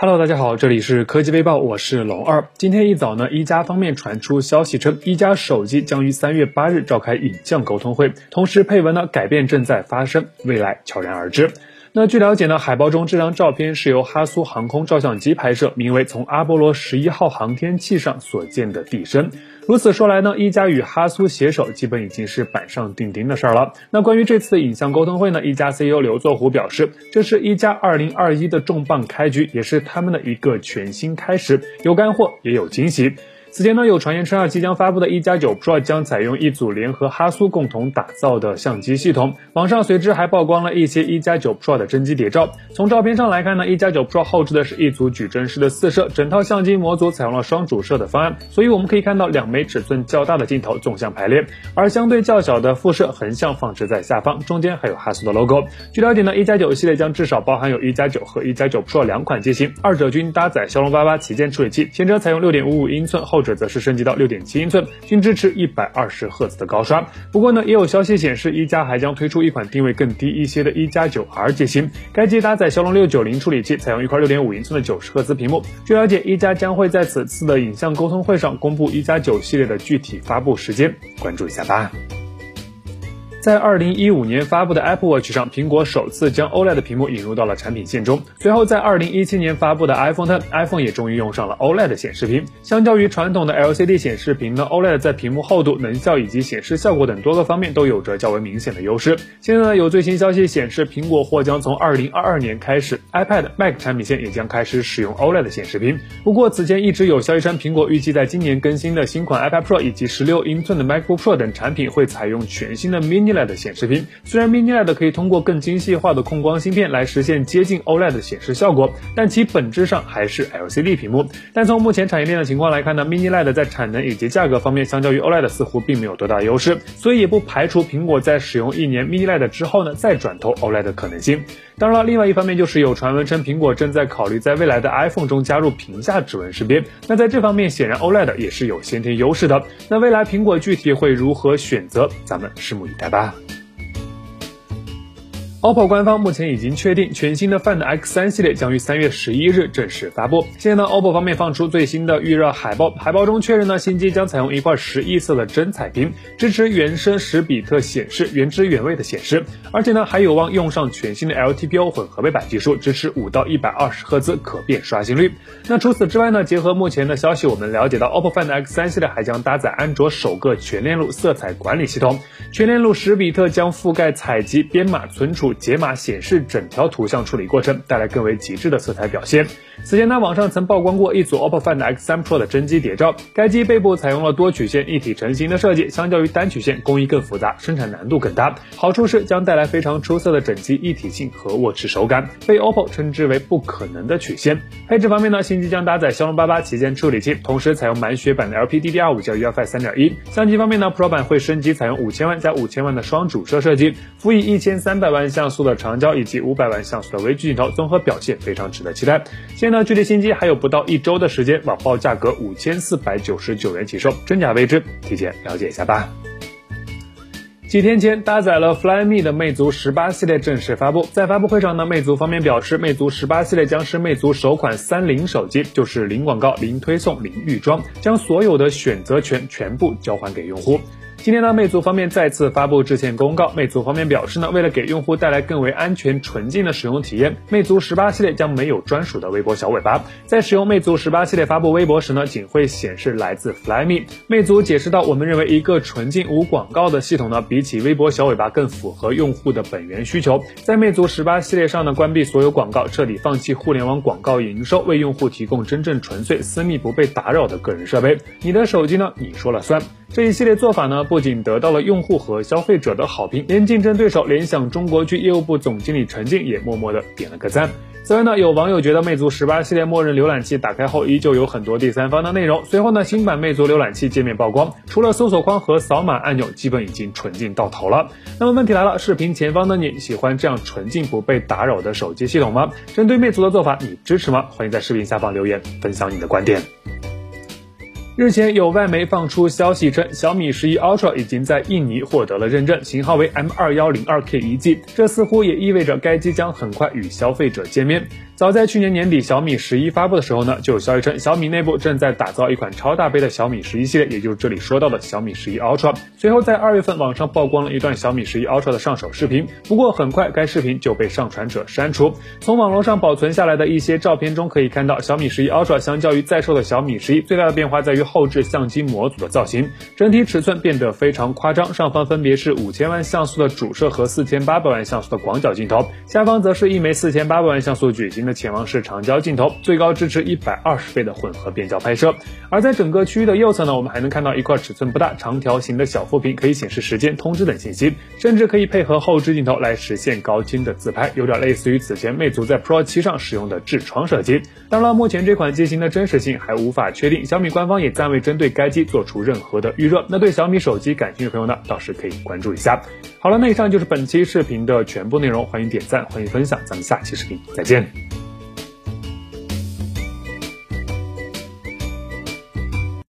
Hello，大家好，这里是科技微报，我是龙二。今天一早呢，一加方面传出消息称，一加手机将于三月八日召开影像沟通会，同时配文呢，改变正在发生，未来悄然而至。那据了解呢，海报中这张照片是由哈苏航空照相机拍摄，名为从阿波罗十一号航天器上所见的地身。如此说来呢，一加与哈苏携手，基本已经是板上钉钉的事儿了。那关于这次的影像沟通会呢，一加 CEO 刘作虎表示，这是一加二零二一的重磅开局，也是他们的一个全新开始，有干货，也有惊喜。此前呢，有传言称啊，即将发布的一加九 Pro 将采用一组联合哈苏共同打造的相机系统。网上随之还曝光了一些一加九 Pro 的真机谍照。从照片上来看呢，一加九 Pro 后置的是一组矩阵式的四摄，整套相机模组采用了双主摄的方案，所以我们可以看到两枚尺寸较大的镜头纵向排列，而相对较小的副摄横向放置在下方，中间还有哈苏的 logo。据了解呢，一加九系列将至少包含有一加九和一加九 Pro 两款机型，二者均搭载骁龙八八旗舰处理器，前者采用六点五五英寸，后则是升级到六点七英寸，均支持一百二十赫兹的高刷。不过呢，也有消息显示，一加还将推出一款定位更低一些的一加九 R 机型，该机搭载骁龙六九零处理器，采用一块六点五英寸的九十赫兹屏幕。据了解，一加将会在此次的影像沟通会上公布一加九系列的具体发布时间，关注一下吧。在二零一五年发布的 Apple Watch 上，苹果首次将 OLED 的屏幕引入到了产品线中。随后，在二零一七年发布的 iPhone 10，iPhone 也终于用上了 OLED 显示屏。相较于传统的 LCD 显示屏呢，OLED 在屏幕厚度、能效以及显示效果等多个方面都有着较为明显的优势。现在呢，有最新消息显示，苹果或将从二零二二年开始，iPad、Mac 产品线也将开始使用 OLED 显示屏。不过，此前一直有消息称，苹果预计在今年更新的新款 iPad Pro 以及十六英寸的 MacBook Pro 等产品会采用全新的 Mini Mini LED 显示屏。虽然 Mini LED 可以通过更精细化的控光芯片来实现接近 OLED 的显示效果，但其本质上还是 LCD 屏幕。但从目前产业链的情况来看呢，Mini LED 在产能以及价格方面，相较于 OLED 似乎并没有多大优势，所以也不排除苹果在使用一年 Mini LED 之后呢，再转投 OLED 的可能性。当然了，另外一方面就是有传闻称苹果正在考虑在未来的 iPhone 中加入屏下指纹识别，那在这方面显然 OLED 也是有先天优势的。那未来苹果具体会如何选择，咱们拭目以待吧。OPPO 官方目前已经确定，全新的 Find X3 系列将于三月十一日正式发布。现在呢，OPPO 方面放出最新的预热海报，海报中确认呢，新机将采用一块十亿色的真彩屏，支持原生十比特显示，原汁原味的显示，而且呢，还有望用上全新的 LTPO 混合背板技术，支持五到一百二十赫兹可变刷新率。那除此之外呢，结合目前的消息，我们了解到 OPPO Find X3 系列还将搭载安卓首个全链路色彩管理系统，全链路十比特将覆盖采集、编码、存储。解码显示整条图像处理过程，带来更为极致的色彩表现。此前呢，网上曾曝光过一组 OPPO Find X3 Pro 的真机谍照，该机背部采用了多曲线一体成型的设计，相较于单曲线，工艺更复杂，生产难度更大。好处是将带来非常出色的整机一体性和握持手感，被 OPPO 称之为不可能的曲线。配置方面呢，新机将搭载骁龙八八旗舰处理器，同时采用满血版的 LPDDR5 加 UFS 三点一。相机方面呢，Pro 版会升级，采用五千万加五千万的双主摄设计，辅以一千三百万像素的长焦以及五百万像素的微距镜头，综合表现非常值得期待。现在呢，距离新机还有不到一周的时间，网报价格五千四百九十九元起售，真假未知，提前了解一下吧。几天前，搭载了 Flyme 的魅族十八系列正式发布。在发布会上呢，魅族方面表示，魅族十八系列将是魅族首款三零手机，就是零广告、零推送、零预装，将所有的选择权全部交还给用户。今天呢，魅族方面再次发布致歉公告。魅族方面表示呢，为了给用户带来更为安全纯净的使用体验，魅族十八系列将没有专属的微博小尾巴。在使用魅族十八系列发布微博时呢，仅会显示来自 Flyme。魅族解释到，我们认为一个纯净无广告的系统呢，比起微博小尾巴更符合用户的本源需求。在魅族十八系列上呢，关闭所有广告，彻底放弃互联网广告营收，为用户提供真正纯粹、私密、不被打扰的个人设备。你的手机呢，你说了算。这一系列做法呢，不仅得到了用户和消费者的好评，连竞争对手联想中国区业务部总经理陈静也默默的点了个赞。此外呢，有网友觉得魅族十八系列默认浏览器打开后依旧有很多第三方的内容。随后呢，新版魅族浏览器界面曝光，除了搜索框和扫码按钮，基本已经纯净到头了。那么问题来了，视频前方的你喜欢这样纯净不被打扰的手机系统吗？针对魅族的做法，你支持吗？欢迎在视频下方留言分享你的观点。日前有外媒放出消息称，小米十一 Ultra 已经在印尼获得了认证，型号为 M 二幺零二 K 一 G，这似乎也意味着该机将很快与消费者见面。早在去年年底，小米十一发布的时候呢，就有消息称小米内部正在打造一款超大杯的小米十一系列，也就是这里说到的小米十一 Ultra。随后在二月份，网上曝光了一段小米十一 Ultra 的上手视频，不过很快该视频就被上传者删除。从网络上保存下来的一些照片中可以看到，小米十一 Ultra 相较于在售的小米十一，最大的变化在于后置相机模组的造型，整体尺寸变得非常夸张，上方分别是五千万像素的主摄和四千八百万像素的广角镜头，下方则是一枚四千八百万像素矩形。的潜望式长焦镜头，最高支持一百二十倍的混合变焦拍摄。而在整个区域的右侧呢，我们还能看到一块尺寸不大、长条形的小副屏，可以显示时间、通知等信息，甚至可以配合后置镜头来实现高清的自拍，有点类似于此前魅族在 Pro 七上使用的痔疮设计。当然，目前这款机型的真实性还无法确定，小米官方也暂未针对该机做出任何的预热。那对小米手机感兴趣的朋友呢，倒是可以关注一下。好了，那以上就是本期视频的全部内容，欢迎点赞，欢迎分享，咱们下期视频再见。